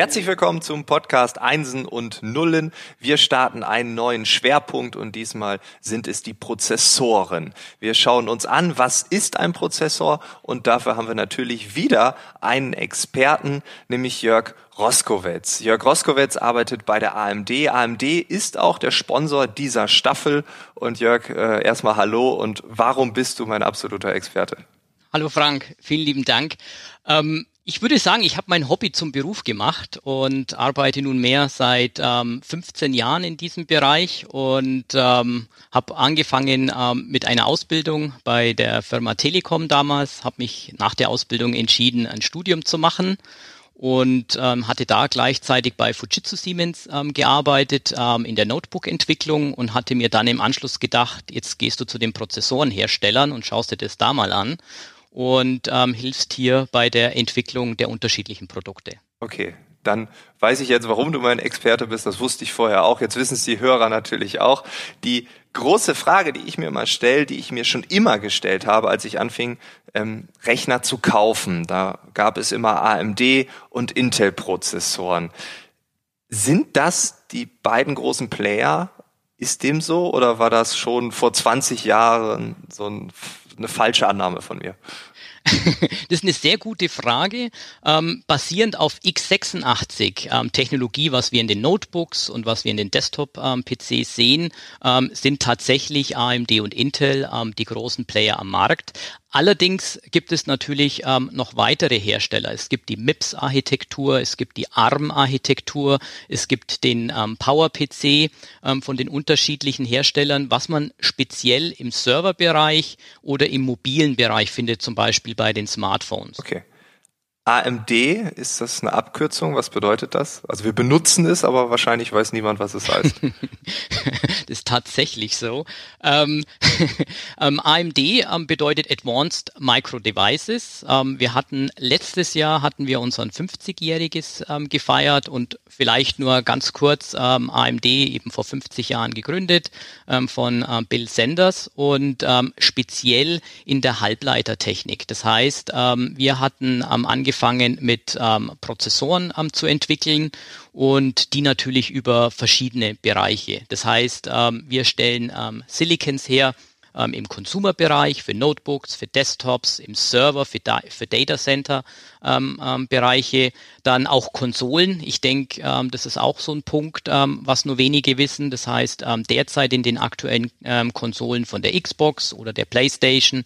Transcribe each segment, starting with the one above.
Herzlich willkommen zum Podcast Einsen und Nullen. Wir starten einen neuen Schwerpunkt und diesmal sind es die Prozessoren. Wir schauen uns an, was ist ein Prozessor und dafür haben wir natürlich wieder einen Experten, nämlich Jörg Roskowitz. Jörg Roskowitz arbeitet bei der AMD. AMD ist auch der Sponsor dieser Staffel. Und Jörg, äh, erstmal Hallo und warum bist du mein absoluter Experte? Hallo Frank, vielen lieben Dank. Ähm, ich würde sagen, ich habe mein Hobby zum Beruf gemacht und arbeite nun mehr seit ähm, 15 Jahren in diesem Bereich und ähm, habe angefangen ähm, mit einer Ausbildung bei der Firma Telekom damals, habe mich nach der Ausbildung entschieden, ein Studium zu machen und ähm, hatte da gleichzeitig bei Fujitsu Siemens ähm, gearbeitet ähm, in der Notebook-Entwicklung und hatte mir dann im Anschluss gedacht, jetzt gehst du zu den Prozessorenherstellern und schaust dir das da mal an und ähm, hilfst hier bei der Entwicklung der unterschiedlichen Produkte. Okay, dann weiß ich jetzt, warum du mein Experte bist. Das wusste ich vorher auch. Jetzt wissen es die Hörer natürlich auch. Die große Frage, die ich mir mal stelle, die ich mir schon immer gestellt habe, als ich anfing, ähm, Rechner zu kaufen. Da gab es immer AMD und Intel-Prozessoren. Sind das die beiden großen Player? Ist dem so oder war das schon vor 20 Jahren so ein eine falsche Annahme von mir. das ist eine sehr gute Frage. Ähm, basierend auf x86 ähm, Technologie, was wir in den Notebooks und was wir in den Desktop-PCs ähm, sehen, ähm, sind tatsächlich AMD und Intel ähm, die großen Player am Markt. Allerdings gibt es natürlich ähm, noch weitere Hersteller. Es gibt die MIPS-Architektur, es gibt die ARM-Architektur, es gibt den ähm, PowerPC ähm, von den unterschiedlichen Herstellern, was man speziell im Serverbereich oder im mobilen Bereich findet, zum Beispiel bei den Smartphones. Okay. AMD, ist das eine Abkürzung? Was bedeutet das? Also wir benutzen es, aber wahrscheinlich weiß niemand, was es heißt. das ist tatsächlich so. Ähm, ähm, AMD ähm, bedeutet Advanced Micro Devices. Ähm, wir hatten letztes Jahr hatten wir unseren 50-jähriges ähm, gefeiert und vielleicht nur ganz kurz ähm, AMD eben vor 50 Jahren gegründet von Bill Sanders und speziell in der Halbleitertechnik. Das heißt, wir hatten am Anfang angefangen mit ähm, Prozessoren ähm, zu entwickeln und die natürlich über verschiedene Bereiche. Das heißt, ähm, wir stellen ähm, Silicons her, ähm, im Consumer-Bereich, für Notebooks, für Desktops, im Server, für, da für Data Center-Bereiche, ähm, dann auch Konsolen. Ich denke, das ist auch so ein Punkt, was nur wenige wissen. Das heißt, derzeit in den aktuellen Konsolen von der Xbox oder der PlayStation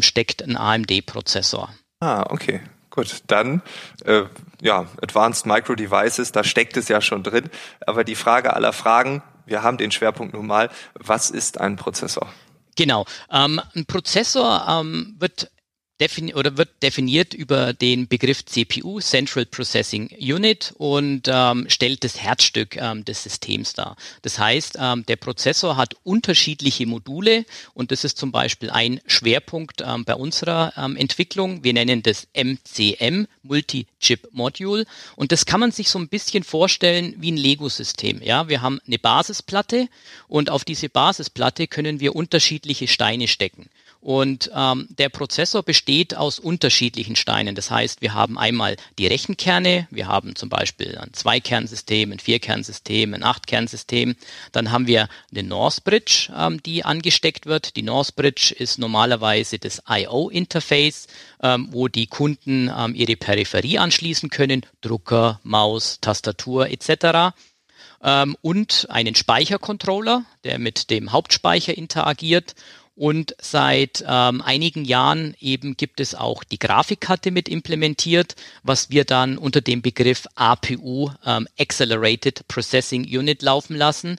steckt ein AMD-Prozessor. Ah, okay. Gut, dann äh, ja, Advanced Micro Devices, da steckt es ja schon drin. Aber die Frage aller Fragen, wir haben den Schwerpunkt nun mal, was ist ein Prozessor? Genau, ähm, ein Prozessor ähm, wird defini oder wird definiert über den Begriff CPU, Central Processing Unit, und ähm, stellt das Herzstück ähm, des Systems dar. Das heißt, ähm, der Prozessor hat unterschiedliche Module und das ist zum Beispiel ein Schwerpunkt ähm, bei unserer ähm, Entwicklung. Wir nennen das MCM, Multi-Chip Module, und das kann man sich so ein bisschen vorstellen wie ein Lego-System. Ja, wir haben eine Basisplatte und auf diese Basisplatte können wir unterschiedliche Steine stecken. Und ähm, der Prozessor besteht aus unterschiedlichen Steinen. Das heißt, wir haben einmal die Rechenkerne, wir haben zum Beispiel ein Zweikernsystem, ein Vierkernsystem, ein Achtkernsystem. Dann haben wir eine North Bridge, ähm, die angesteckt wird. Die North Bridge ist normalerweise das I.O.-Interface, ähm, wo die Kunden ähm, ihre Peripherie anschließen können, Drucker, Maus, Tastatur etc ähm, und einen Speichercontroller, der mit dem Hauptspeicher interagiert und seit ähm, einigen Jahren eben gibt es auch die Grafikkarte mit implementiert, was wir dann unter dem Begriff APU, ähm, Accelerated Processing Unit, laufen lassen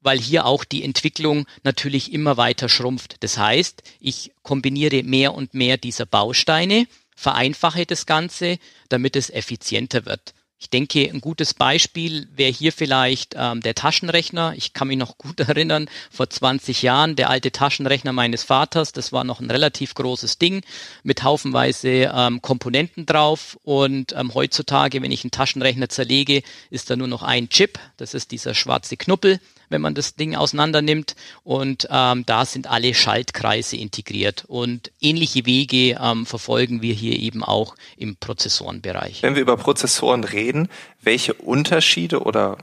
weil hier auch die Entwicklung natürlich immer weiter schrumpft. Das heißt, ich kombiniere mehr und mehr dieser Bausteine, vereinfache das Ganze, damit es effizienter wird. Ich denke, ein gutes Beispiel wäre hier vielleicht ähm, der Taschenrechner. Ich kann mich noch gut erinnern, vor 20 Jahren, der alte Taschenrechner meines Vaters, das war noch ein relativ großes Ding mit haufenweise ähm, Komponenten drauf. Und ähm, heutzutage, wenn ich einen Taschenrechner zerlege, ist da nur noch ein Chip, das ist dieser schwarze Knuppel wenn man das Ding auseinander nimmt. Und ähm, da sind alle Schaltkreise integriert. Und ähnliche Wege ähm, verfolgen wir hier eben auch im Prozessorenbereich. Wenn wir über Prozessoren reden, welche Unterschiede oder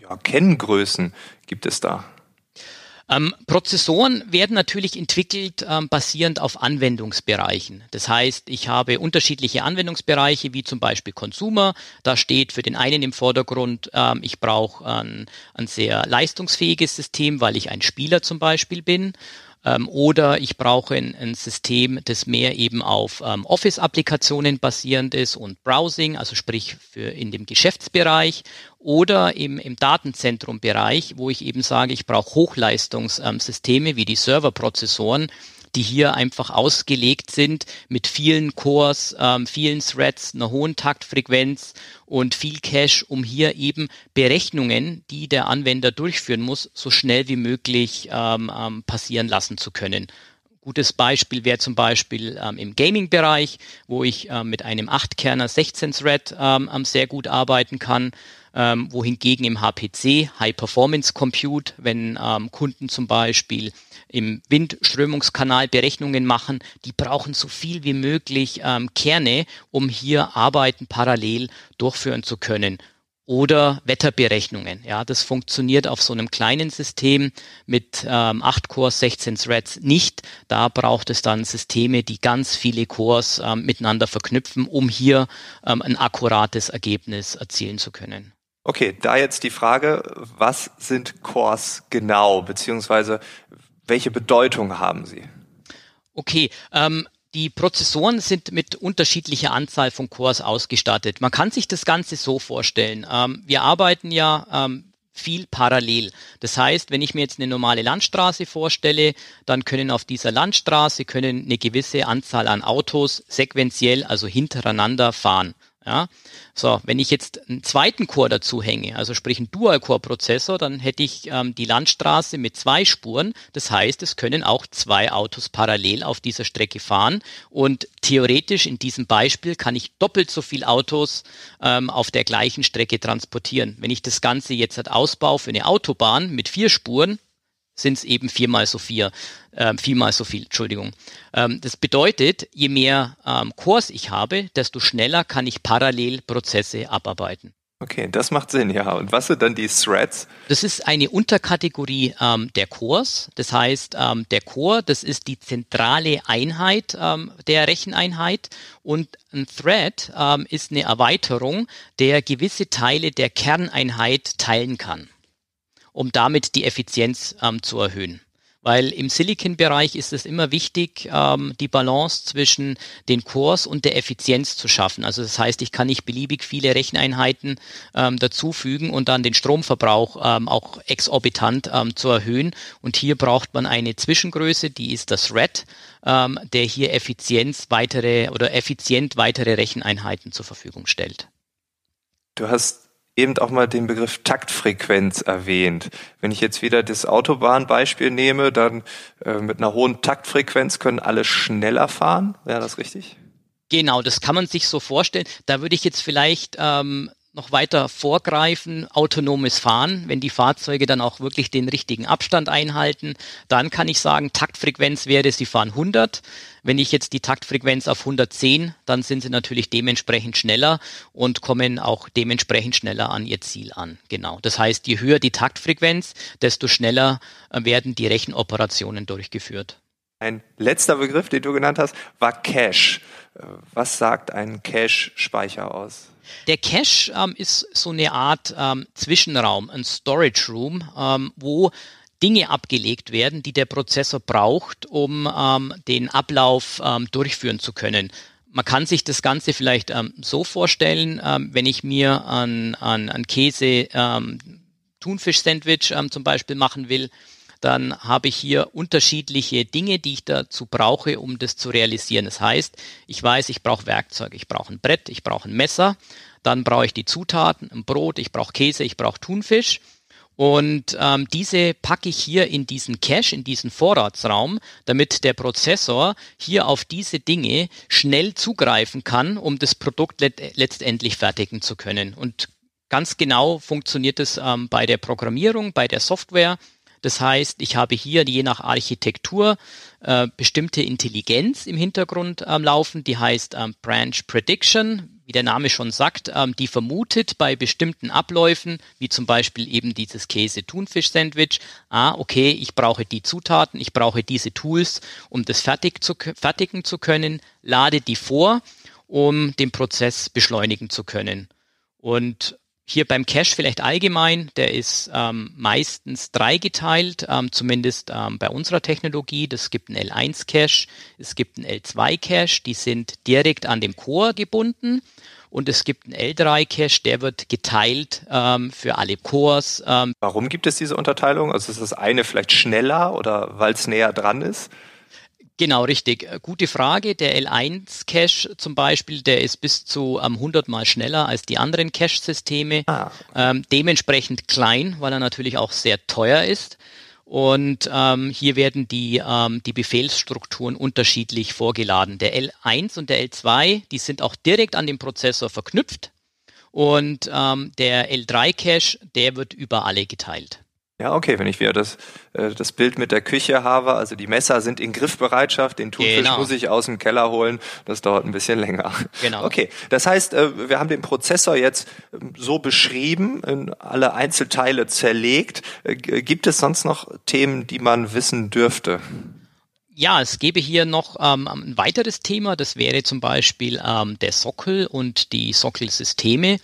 ja, Kenngrößen gibt es da? Ähm, Prozessoren werden natürlich entwickelt ähm, basierend auf Anwendungsbereichen. Das heißt, ich habe unterschiedliche Anwendungsbereiche, wie zum Beispiel Consumer. Da steht für den einen im Vordergrund, ähm, ich brauche ein, ein sehr leistungsfähiges System, weil ich ein Spieler zum Beispiel bin ähm, oder ich brauche ein, ein, System, das mehr eben auf ähm, Office-Applikationen basierend ist und Browsing, also sprich für in dem Geschäftsbereich oder im, im Datenzentrum-Bereich, wo ich eben sage, ich brauche Hochleistungssysteme wie die Serverprozessoren, die hier einfach ausgelegt sind mit vielen Cores, ähm, vielen Threads, einer hohen Taktfrequenz und viel Cache, um hier eben Berechnungen, die der Anwender durchführen muss, so schnell wie möglich ähm, ähm, passieren lassen zu können. Gutes Beispiel wäre zum Beispiel ähm, im Gaming-Bereich, wo ich ähm, mit einem 8-Kerner 16-Thread ähm, sehr gut arbeiten kann ähm, wohingegen im HPC High Performance Compute, wenn ähm, Kunden zum Beispiel im Windströmungskanal Berechnungen machen, die brauchen so viel wie möglich ähm, Kerne, um hier Arbeiten parallel durchführen zu können oder Wetterberechnungen. Ja, das funktioniert auf so einem kleinen System mit ähm, 8 Cores, 16 Threads nicht. Da braucht es dann Systeme, die ganz viele Cores ähm, miteinander verknüpfen, um hier ähm, ein akkurates Ergebnis erzielen zu können. Okay, da jetzt die Frage, was sind Cores genau, beziehungsweise welche Bedeutung haben sie? Okay, ähm, die Prozessoren sind mit unterschiedlicher Anzahl von Cores ausgestattet. Man kann sich das Ganze so vorstellen. Ähm, wir arbeiten ja ähm, viel parallel. Das heißt, wenn ich mir jetzt eine normale Landstraße vorstelle, dann können auf dieser Landstraße können eine gewisse Anzahl an Autos sequenziell, also hintereinander fahren. Ja, so, wenn ich jetzt einen zweiten Core dazu hänge, also sprich einen Dual-Core-Prozessor, dann hätte ich ähm, die Landstraße mit zwei Spuren. Das heißt, es können auch zwei Autos parallel auf dieser Strecke fahren. Und theoretisch in diesem Beispiel kann ich doppelt so viel Autos ähm, auf der gleichen Strecke transportieren. Wenn ich das Ganze jetzt halt ausbaue für eine Autobahn mit vier Spuren, sind es eben viermal so vier, äh, viermal so viel, Entschuldigung. Ähm, das bedeutet, je mehr ähm, Cores ich habe, desto schneller kann ich parallel Prozesse abarbeiten. Okay, das macht Sinn, ja. Und was sind dann die Threads? Das ist eine Unterkategorie ähm, der Cores. Das heißt, ähm, der Core, das ist die zentrale Einheit ähm, der Recheneinheit und ein Thread ähm, ist eine Erweiterung, der gewisse Teile der Kerneinheit teilen kann um damit die Effizienz ähm, zu erhöhen. Weil im Silicon-Bereich ist es immer wichtig, ähm, die Balance zwischen den Cores und der Effizienz zu schaffen. Also das heißt, ich kann nicht beliebig viele Recheneinheiten ähm, dazufügen und dann den Stromverbrauch ähm, auch exorbitant ähm, zu erhöhen. Und hier braucht man eine Zwischengröße, die ist das Thread, ähm, der hier Effizienz weitere oder effizient weitere Recheneinheiten zur Verfügung stellt. Du hast eben auch mal den Begriff Taktfrequenz erwähnt. Wenn ich jetzt wieder das Autobahnbeispiel nehme, dann äh, mit einer hohen Taktfrequenz können alle schneller fahren. Wäre das richtig? Genau, das kann man sich so vorstellen. Da würde ich jetzt vielleicht ähm, noch weiter vorgreifen, autonomes Fahren, wenn die Fahrzeuge dann auch wirklich den richtigen Abstand einhalten, dann kann ich sagen, Taktfrequenz wäre, sie fahren 100. Wenn ich jetzt die Taktfrequenz auf 110, dann sind sie natürlich dementsprechend schneller und kommen auch dementsprechend schneller an ihr Ziel an. Genau. Das heißt, je höher die Taktfrequenz, desto schneller äh, werden die Rechenoperationen durchgeführt. Ein letzter Begriff, den du genannt hast, war Cache. Was sagt ein Cache-Speicher aus? Der Cache ähm, ist so eine Art ähm, Zwischenraum, ein Storage Room, ähm, wo Dinge abgelegt werden, die der Prozessor braucht, um ähm, den Ablauf ähm, durchführen zu können. Man kann sich das Ganze vielleicht ähm, so vorstellen, wenn ich mir an, an, an Käse Thunfisch-Sandwich zum Beispiel machen will, dann habe ich hier unterschiedliche Dinge, die ich dazu brauche, um das zu realisieren. Das heißt, ich weiß, ich brauche Werkzeug, ich brauche ein Brett, ich brauche ein Messer, dann brauche ich die Zutaten, ein Brot, ich brauche Käse, ich brauche Thunfisch. Und ähm, diese packe ich hier in diesen Cache, in diesen Vorratsraum, damit der Prozessor hier auf diese Dinge schnell zugreifen kann, um das Produkt let letztendlich fertigen zu können. Und ganz genau funktioniert es ähm, bei der Programmierung, bei der Software. Das heißt, ich habe hier je nach Architektur äh, bestimmte Intelligenz im Hintergrund ähm, laufen, die heißt ähm, Branch Prediction wie der Name schon sagt, ähm, die vermutet bei bestimmten Abläufen, wie zum Beispiel eben dieses Käse-Thunfisch-Sandwich, ah, okay, ich brauche die Zutaten, ich brauche diese Tools, um das fertig zu, fertigen zu können, lade die vor, um den Prozess beschleunigen zu können. Und hier beim Cache vielleicht allgemein, der ist ähm, meistens dreigeteilt, ähm, zumindest ähm, bei unserer Technologie. Das gibt einen L1-Cache, es gibt einen L2-Cache, die sind direkt an dem Core gebunden. Und es gibt einen L3-Cache, der wird geteilt ähm, für alle Cores. Ähm. Warum gibt es diese Unterteilung? Also ist das eine vielleicht schneller oder weil es näher dran ist? Genau, richtig. Äh, gute Frage. Der L1-Cache zum Beispiel, der ist bis zu ähm, 100 mal schneller als die anderen Cache-Systeme. Ah. Ähm, dementsprechend klein, weil er natürlich auch sehr teuer ist. Und ähm, hier werden die, ähm, die Befehlsstrukturen unterschiedlich vorgeladen. Der L1 und der L2, die sind auch direkt an den Prozessor verknüpft. Und ähm, der L3-Cache, der wird über alle geteilt. Ja, okay, wenn ich wieder das, äh, das Bild mit der Küche habe, also die Messer sind in Griffbereitschaft, den Thunfisch genau. muss ich aus dem Keller holen, das dauert ein bisschen länger. Genau. Okay, das heißt, äh, wir haben den Prozessor jetzt ähm, so beschrieben, in alle Einzelteile zerlegt. Äh, gibt es sonst noch Themen, die man wissen dürfte? Ja, es gäbe hier noch ähm, ein weiteres Thema, das wäre zum Beispiel ähm, der Sockel und die Sockelsysteme.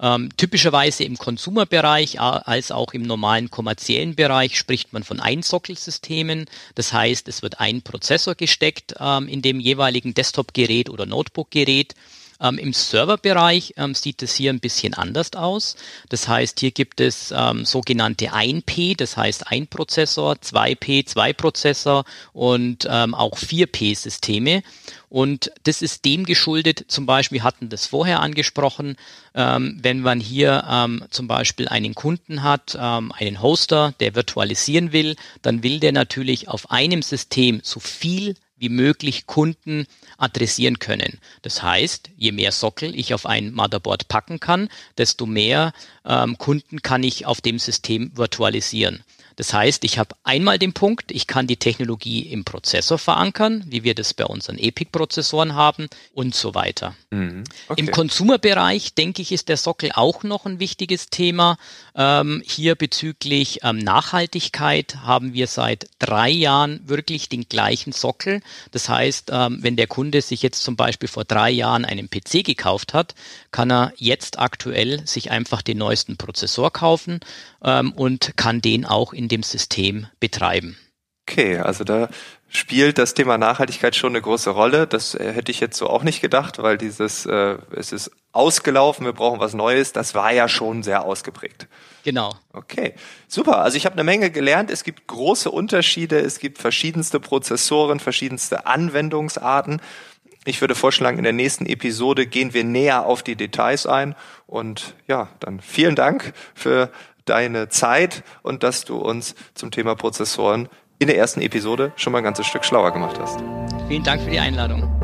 Ähm, typischerweise im Konsumerbereich als auch im normalen kommerziellen Bereich spricht man von Einsockelsystemen. Das heißt, es wird ein Prozessor gesteckt ähm, in dem jeweiligen Desktop-Gerät oder Notebook-Gerät ähm, Im Serverbereich ähm, sieht es hier ein bisschen anders aus. Das heißt, hier gibt es ähm, sogenannte 1P, das heißt ein Prozessor, 2P, zwei Prozessor und ähm, auch 4P-Systeme. Und das ist dem geschuldet, zum Beispiel, wir hatten das vorher angesprochen, ähm, wenn man hier ähm, zum Beispiel einen Kunden hat, ähm, einen Hoster, der virtualisieren will, dann will der natürlich auf einem System so viel wie möglich Kunden adressieren können. Das heißt, je mehr Sockel ich auf ein Motherboard packen kann, desto mehr ähm, Kunden kann ich auf dem System virtualisieren. Das heißt, ich habe einmal den Punkt, ich kann die Technologie im Prozessor verankern, wie wir das bei unseren EPIC-Prozessoren haben und so weiter. Mhm. Okay. Im Consumer-Bereich, denke ich, ist der Sockel auch noch ein wichtiges Thema. Ähm, hier bezüglich ähm, Nachhaltigkeit haben wir seit drei Jahren wirklich den gleichen Sockel. Das heißt, ähm, wenn der Kunde sich jetzt zum Beispiel vor drei Jahren einen PC gekauft hat, kann er jetzt aktuell sich einfach den neuesten Prozessor kaufen ähm, und kann den auch in dem System betreiben. Okay, also da spielt das Thema Nachhaltigkeit schon eine große Rolle. Das äh, hätte ich jetzt so auch nicht gedacht, weil dieses, äh, es ist ausgelaufen, wir brauchen was Neues, das war ja schon sehr ausgeprägt. Genau. Okay, super. Also ich habe eine Menge gelernt. Es gibt große Unterschiede, es gibt verschiedenste Prozessoren, verschiedenste Anwendungsarten. Ich würde vorschlagen, in der nächsten Episode gehen wir näher auf die Details ein. Und ja, dann vielen Dank für deine Zeit und dass du uns zum Thema Prozessoren in der ersten Episode schon mal ein ganzes Stück schlauer gemacht hast. Vielen Dank für die Einladung.